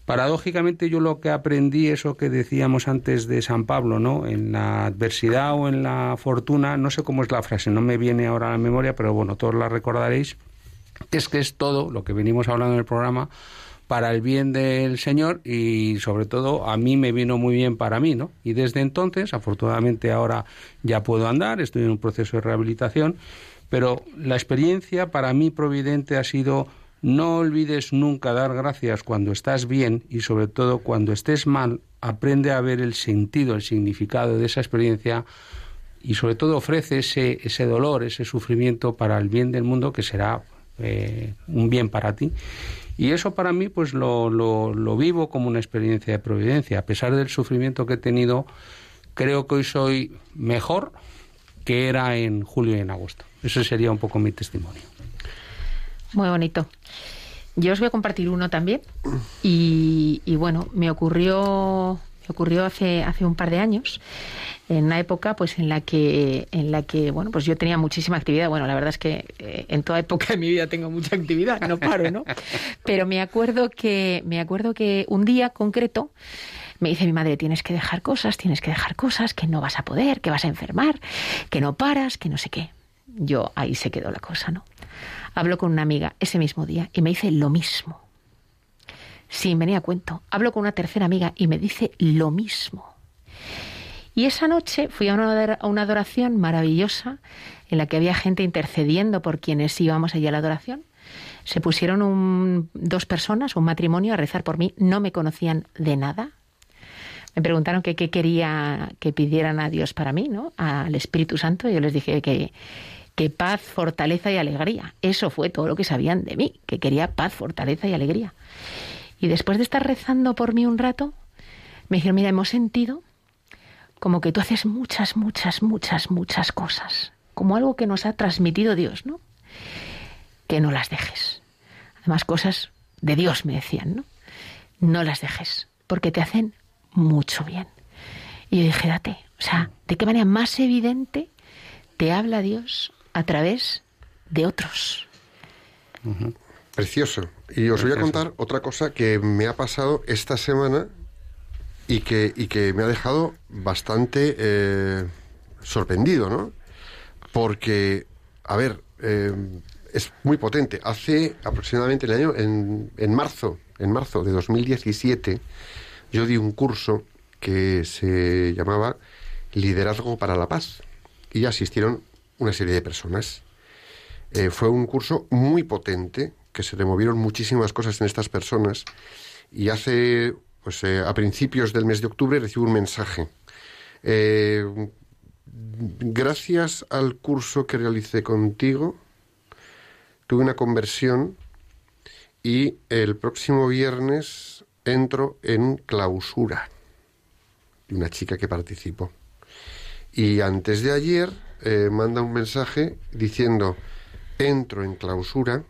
Paradójicamente yo lo que aprendí, eso que decíamos antes de San Pablo, ¿no? En la adversidad o en la fortuna, no sé cómo es la frase, no me viene ahora a la memoria, pero bueno, todos la recordaréis, es que es todo lo que venimos hablando en el programa para el bien del Señor y sobre todo a mí me vino muy bien para mí, ¿no? Y desde entonces, afortunadamente ahora ya puedo andar, estoy en un proceso de rehabilitación, pero la experiencia para mí providente ha sido no olvides nunca dar gracias cuando estás bien y sobre todo cuando estés mal, aprende a ver el sentido, el significado de esa experiencia y sobre todo ofrece ese, ese dolor, ese sufrimiento para el bien del mundo que será eh, un bien para ti. Y eso para mí pues lo, lo, lo vivo como una experiencia de providencia. A pesar del sufrimiento que he tenido, creo que hoy soy mejor que era en julio y en agosto. Ese sería un poco mi testimonio. Muy bonito. Yo os voy a compartir uno también. Y, bueno, me ocurrió, me ocurrió hace, hace un par de años, en una época pues en la que, en la que, bueno, pues yo tenía muchísima actividad. Bueno, la verdad es que eh, en toda época de mi vida tengo mucha actividad, no paro, ¿no? Pero me acuerdo que, me acuerdo que un día concreto me dice mi madre, tienes que dejar cosas, tienes que dejar cosas, que no vas a poder, que vas a enfermar, que no paras, que no sé qué. Yo ahí se quedó la cosa, ¿no? Hablo con una amiga ese mismo día y me dice lo mismo. Sin venir a cuento. Hablo con una tercera amiga y me dice lo mismo. Y esa noche fui a una, adoración maravillosa en la que había gente intercediendo por quienes íbamos allí a la adoración. Se pusieron un- dos personas, un matrimonio, a rezar por mí. No me conocían de nada. Me preguntaron qué quería que pidieran a Dios para mí, ¿no? Al Espíritu Santo. Yo les dije que, que paz, fortaleza y alegría. Eso fue todo lo que sabían de mí, que quería paz, fortaleza y alegría. Y después de estar rezando por mí un rato, me dijeron, mira, hemos sentido como que tú haces muchas, muchas, muchas, muchas cosas, como algo que nos ha transmitido Dios, ¿no? Que no las dejes. Además, cosas de Dios, me decían, ¿no? No las dejes, porque te hacen mucho bien. Y yo dije, date, o sea, ¿de qué manera más evidente te habla Dios a través de otros? Precioso. Y os voy a contar otra cosa que me ha pasado esta semana y que, y que me ha dejado bastante eh, sorprendido, ¿no? Porque, a ver, eh, es muy potente. Hace aproximadamente el año, en, en marzo, en marzo de 2017, yo di un curso que se llamaba Liderazgo para la Paz y asistieron una serie de personas. Eh, fue un curso muy potente, que se removieron muchísimas cosas en estas personas y hace, pues eh, a principios del mes de octubre recibo un mensaje. Eh, gracias al curso que realicé contigo, tuve una conversión y el próximo viernes entro en clausura de una chica que participó. Y antes de ayer eh, manda un mensaje diciendo, entro en clausura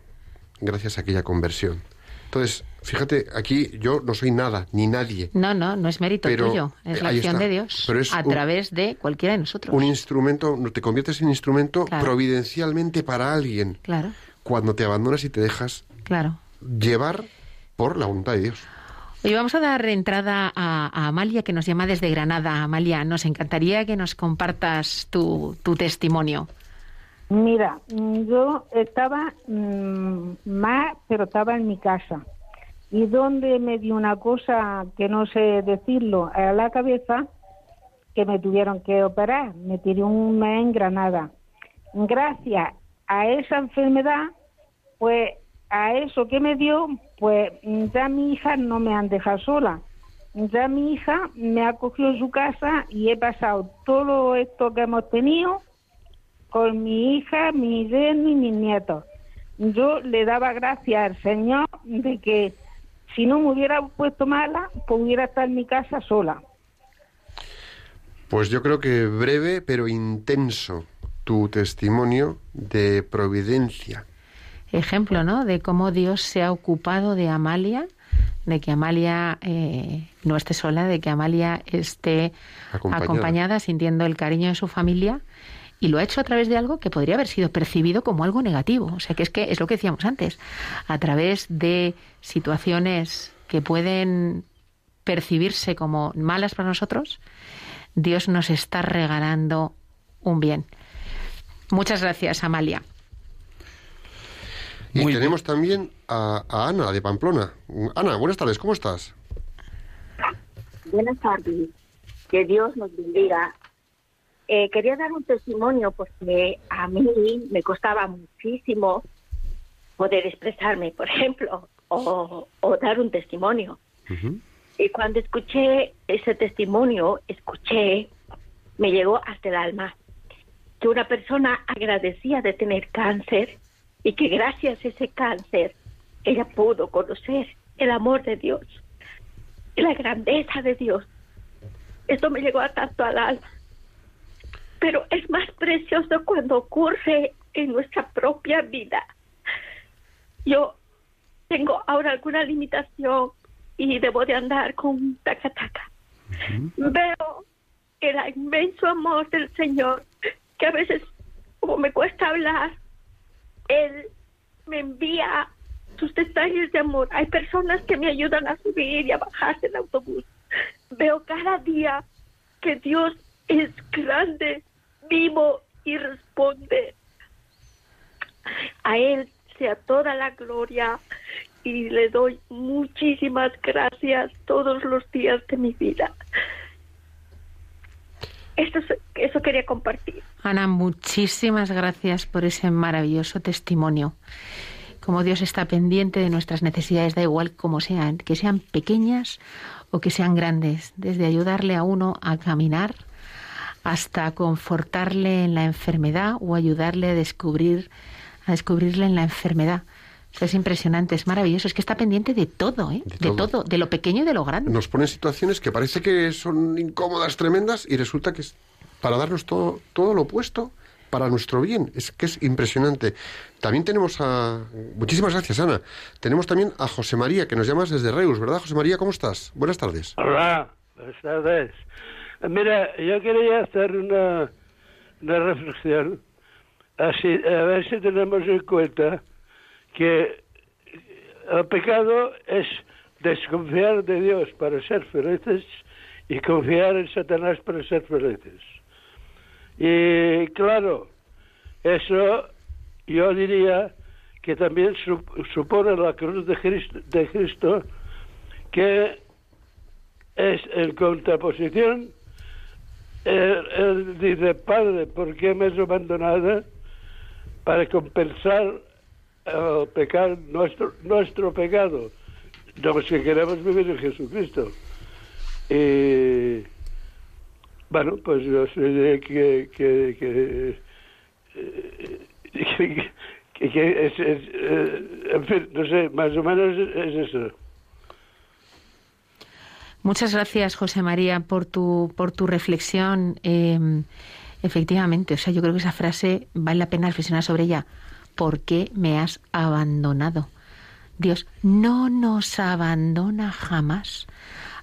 gracias a aquella conversión. Entonces, fíjate, aquí yo no soy nada, ni nadie. No, no, no es mérito Pero, tuyo, es la acción está. de Dios Pero es a un- través de cualquiera de nosotros. Un instrumento, no te conviertes en instrumento Claro. providencialmente para alguien Claro, cuando te abandonas y te dejas claro. llevar por la voluntad de Dios. Hoy vamos a dar entrada a, Amalia, que nos llama desde Granada. Amalia, nos encantaría que nos compartas tu, tu testimonio. Mira, mm, yo estaba mm, mal, pero estaba en mi casa. Y donde me dio una cosa que no sé decirlo a la cabeza, que me tuvieron que operar. Me tiré un mes en Granada. Gracias a esa enfermedad, pues a eso que me dio, pues ya mi hija no me han dejado sola. Ya mi hija me ha cogido en su casa y he pasado todo esto que hemos tenido con mi hija, mi yerno y mis nietos. Yo le daba gracias al Señor de que si no me hubiera puesto mala, pues hubiera estado en mi casa sola. Pues yo creo que breve pero intenso tu testimonio de providencia. Ejemplo, ¿no? De cómo Dios se ha ocupado de Amalia, de que Amalia eh, no esté sola, de que Amalia esté Acompañada. acompañada, sintiendo el cariño de su familia. Y lo ha hecho a través de algo que podría haber sido percibido como algo negativo. O sea, que es que es lo que decíamos antes. A través de situaciones que pueden percibirse como malas para nosotros, Dios nos está regalando un bien. Muchas gracias, Amalia. Y Muy tenemos también a, a Ana de Pamplona. Ana, buenas tardes, ¿cómo estás? Buenas tardes. Que Dios nos bendiga. Eh, quería dar un testimonio porque a mí me costaba muchísimo poder expresarme, por ejemplo, o, o dar un testimonio. Y cuando escuché ese testimonio, escuché, me llegó hasta el alma, que una persona agradecía de tener cáncer y que gracias a ese cáncer ella pudo conocer el amor de Dios y la grandeza de Dios. Esto me llegó a tanto al alma. Pero es más precioso cuando ocurre en nuestra propia vida. Yo tengo ahora alguna limitación y debo de andar con taca taca. Veo el inmenso amor del Señor, que a veces, como me cuesta hablar, Él me envía sus detalles de amor. Hay personas que me ayudan a subir y a bajar del autobús. Veo cada día que Dios es grande, vivo y responde. A Él sea toda la gloria y le doy muchísimas gracias todos los días de mi vida. Eso quería compartir. Ana, muchísimas gracias por ese maravilloso testimonio. Como Dios está pendiente de nuestras necesidades, da igual como sean, que sean pequeñas o que sean grandes, desde ayudarle a uno a caminar hasta confortarle en la enfermedad o ayudarle a descubrir a descubrirle en la enfermedad. Eso es impresionante, es maravilloso, es que está pendiente de todo, ¿eh? De de todo. todo, de lo pequeño y de lo grande. Nos pone en situaciones que parece que son incómodas, tremendas, y resulta que es para darnos todo, todo lo opuesto para nuestro bien. Es que es impresionante. También tenemos a... Muchísimas gracias, Ana. Tenemos también a José María, que nos llamas desde Reus, ¿verdad, José María? ¿Cómo estás? Buenas tardes. Hola, buenas tardes. Mira, yo quería hacer una, una reflexión, así, a ver si tenemos en cuenta que el pecado es desconfiar de Dios para ser felices y confiar en Satanás para ser felices. Y claro, eso yo diría que también su- supone la cruz de Cristo, que es en contraposición. Él dice, Padre, ¿por qué me has abandonado? Para compensar el pecado, nuestro, nuestro pecado, los que queremos vivir en Jesucristo. Y bueno, pues yo sé que, que, que, eh, que, que- que es, es, eh, en fin, no sé, más o menos es eso. Muchas gracias, José María, por tu, por tu reflexión. Eh, efectivamente, o sea, yo creo que esa frase vale la pena reflexionar sobre ella. ¿Por qué me has abandonado? Dios no nos abandona jamás,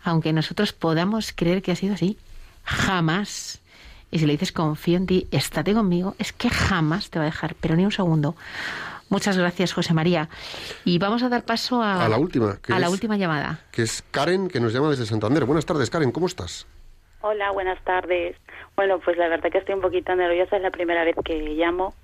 aunque nosotros podamos creer que ha sido así. Jamás. Y si le dices confío en ti, estate conmigo, es que jamás te va a dejar, pero ni un segundo. Muchas gracias, José María. Y vamos a dar paso a, A la última, que a la última llamada. Que es Karen, que nos llama desde Santander. Buenas tardes, Karen, ¿cómo estás? Hola, buenas tardes. Bueno, pues la verdad que estoy un poquito nerviosa, es la primera vez que llamo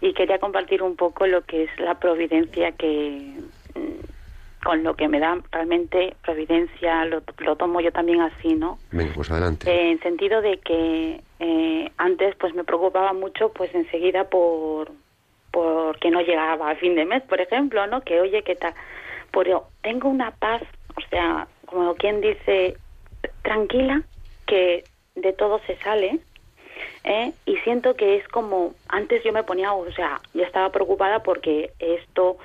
y quería compartir un poco lo que es la providencia que mm, con lo que me da realmente providencia, lo, lo tomo yo también así, ¿no? Venga, pues adelante. Eh, en sentido de que eh, antes pues me preocupaba mucho pues enseguida por porque no llegaba a fin de mes, por ejemplo, ¿no? Que oye, ¿qué tal? Pero tengo una paz, o sea, como quien dice, tranquila, que de todo se sale, ¿eh? y siento que es como, antes yo me ponía, o sea, yo estaba preocupada porque esto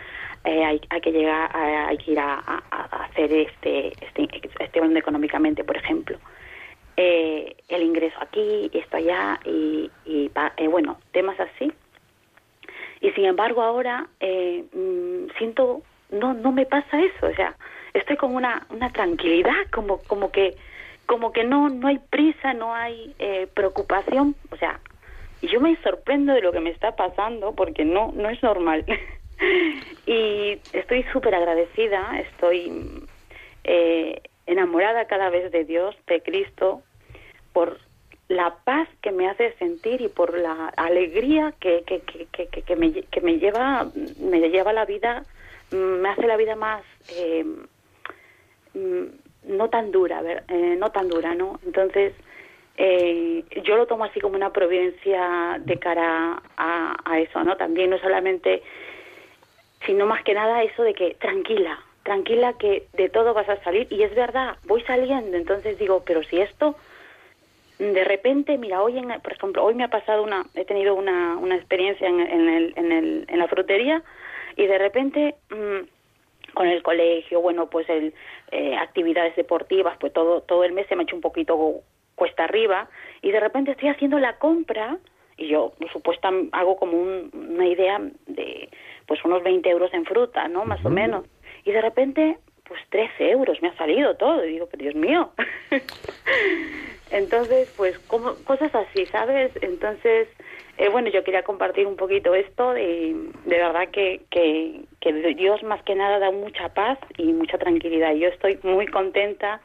eh, hay, hay que llegar, a- hay que ir a, hacer este, este, este hablando económicamente, por ejemplo. Eh, el ingreso aquí, esto allá, y, y eh, bueno, temas así. Y sin embargo ahora eh, mm, siento, no, no me pasa eso, o sea, estoy con una, una tranquilidad, como, como que, como que no, no hay prisa, no hay eh, preocupación, o sea, yo me sorprendo de lo que me está pasando porque no, no es normal. y estoy súper agradecida, estoy eh, enamorada cada vez de Dios, de Cristo, por la paz que me hace sentir y por la alegría que, que, que, que, que me, que me lleva me lleva la vida me hace la vida más eh, mm, no tan dura eh, no tan dura no entonces eh, yo lo tomo así como una providencia de cara a, a eso no también no solamente sino más que nada eso de que tranquila tranquila que de todo vas a salir. Y es verdad voy saliendo entonces digo pero si esto de repente, mira, hoy, en, por ejemplo, hoy me ha pasado una, he tenido una, una experiencia en, en, el, en, el, en la frutería y de repente mm, con el colegio, bueno, pues el, eh, actividades deportivas, pues todo, todo el mes se me ha hecho un poquito cuesta arriba y de repente estoy haciendo la compra y yo, por supuesto, hago como un, una idea de pues unos 20 euros en fruta, ¿no? Más o menos. Y de repente, pues 13 euros me ha salido todo. Y digo, pero Dios mío. Entonces, pues como, cosas así, ¿sabes? Entonces, eh, bueno, yo quería compartir un poquito esto de, de verdad que, que, que Dios más que nada da mucha paz y mucha tranquilidad. Yo estoy muy contenta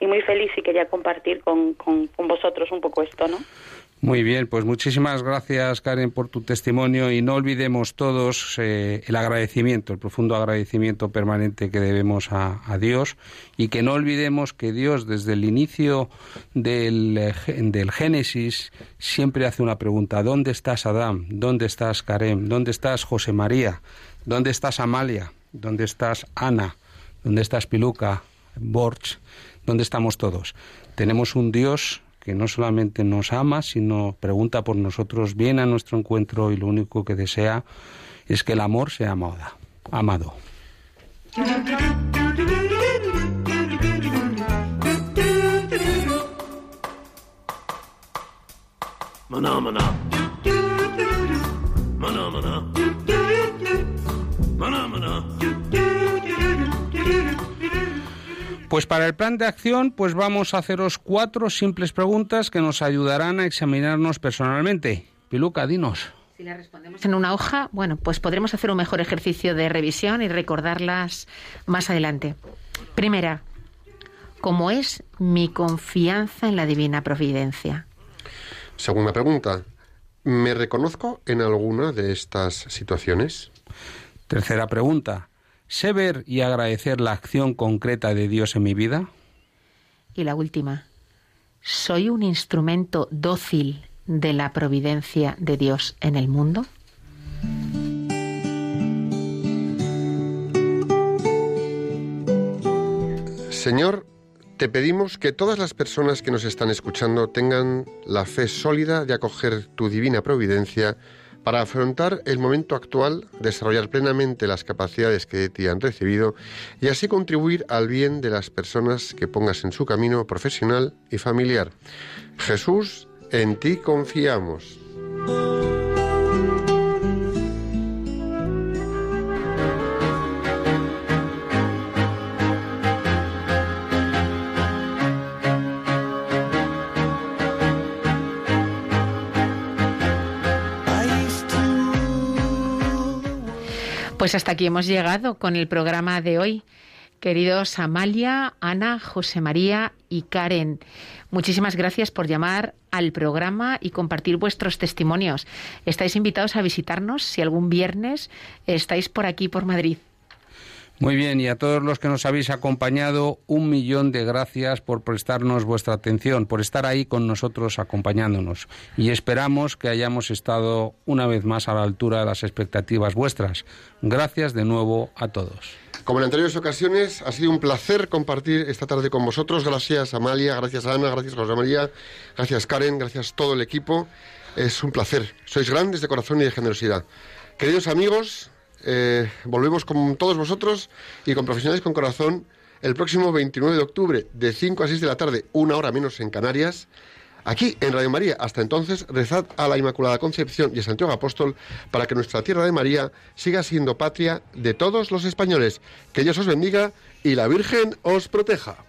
y muy feliz y quería compartir con, con, vosotros un poco esto, ¿no? Muy bien, pues muchísimas gracias Karen por tu testimonio y no olvidemos todos eh, el agradecimiento, el profundo agradecimiento permanente que debemos a, a, Dios y que no olvidemos que Dios desde el inicio del, eh, del Génesis siempre hace una pregunta, ¿dónde estás Adán? ¿Dónde estás Karen? ¿Dónde estás José María? ¿Dónde estás Amalia? ¿Dónde estás Ana? ¿Dónde estás Piluca? Borch? ¿Dónde estamos todos? Tenemos un Dios que no solamente nos ama, sino pregunta por nosotros, viene a nuestro encuentro y lo único que desea es que el amor sea amada, amado. Maná, maná. Maná. Pues para el plan de acción, pues vamos a haceros cuatro simples preguntas que nos ayudarán a examinarnos personalmente. Piluca, dinos. Si las respondemos en una hoja, bueno, pues podremos hacer un mejor ejercicio de revisión y recordarlas más adelante. Primera, ¿cómo es mi confianza en la divina providencia? Segunda pregunta, ¿me reconozco en alguna de estas situaciones? Tercera pregunta, ¿Sé ver y agradecer la acción concreta de Dios en mi vida? Y la última, ¿soy un instrumento dócil de la providencia de Dios en el mundo? Señor, te pedimos que todas las personas que nos están escuchando tengan la fe sólida de acoger tu divina providencia para afrontar el momento actual, desarrollar plenamente las capacidades que de ti han recibido y así contribuir al bien de las personas que pongas en su camino profesional y familiar. Jesús, en ti confiamos. Pues hasta aquí hemos llegado con el programa de hoy. Queridos Amalia, Ana, José María y Karen, muchísimas gracias por llamar al programa y compartir vuestros testimonios. Estáis invitados a visitarnos si algún viernes estáis por aquí, por Madrid. Muy bien, y a todos los que nos habéis acompañado, un millón de gracias por prestarnos vuestra atención, por estar ahí con nosotros acompañándonos. Y esperamos que hayamos estado una vez más a la altura de las expectativas vuestras. Gracias de nuevo a todos. Como en anteriores ocasiones, ha sido un placer compartir esta tarde con vosotros. Gracias Amalia, gracias Ana, gracias José María, gracias Karen, gracias todo el equipo. Es un placer. Sois grandes de corazón y de generosidad. Queridos amigos, eh, volvemos con todos vosotros y con profesionales con corazón el próximo 29 de octubre de 5 a 6 de la tarde, una hora menos en Canarias, aquí en Radio María. Hasta entonces, rezad a la Inmaculada Concepción y a Santiago Apóstol para que nuestra tierra de María siga siendo patria de todos los españoles. Que Dios os bendiga y la Virgen os proteja.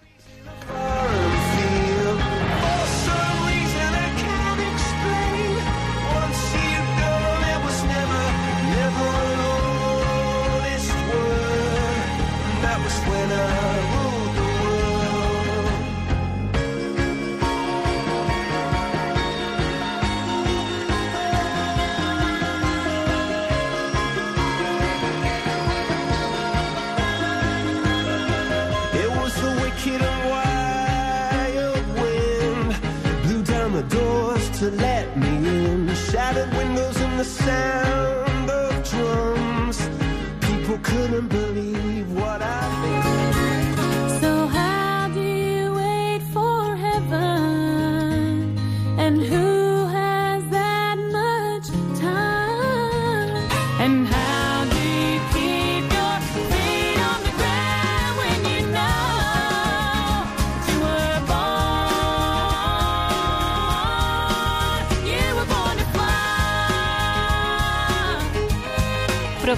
sound of drums. People couldn't believe.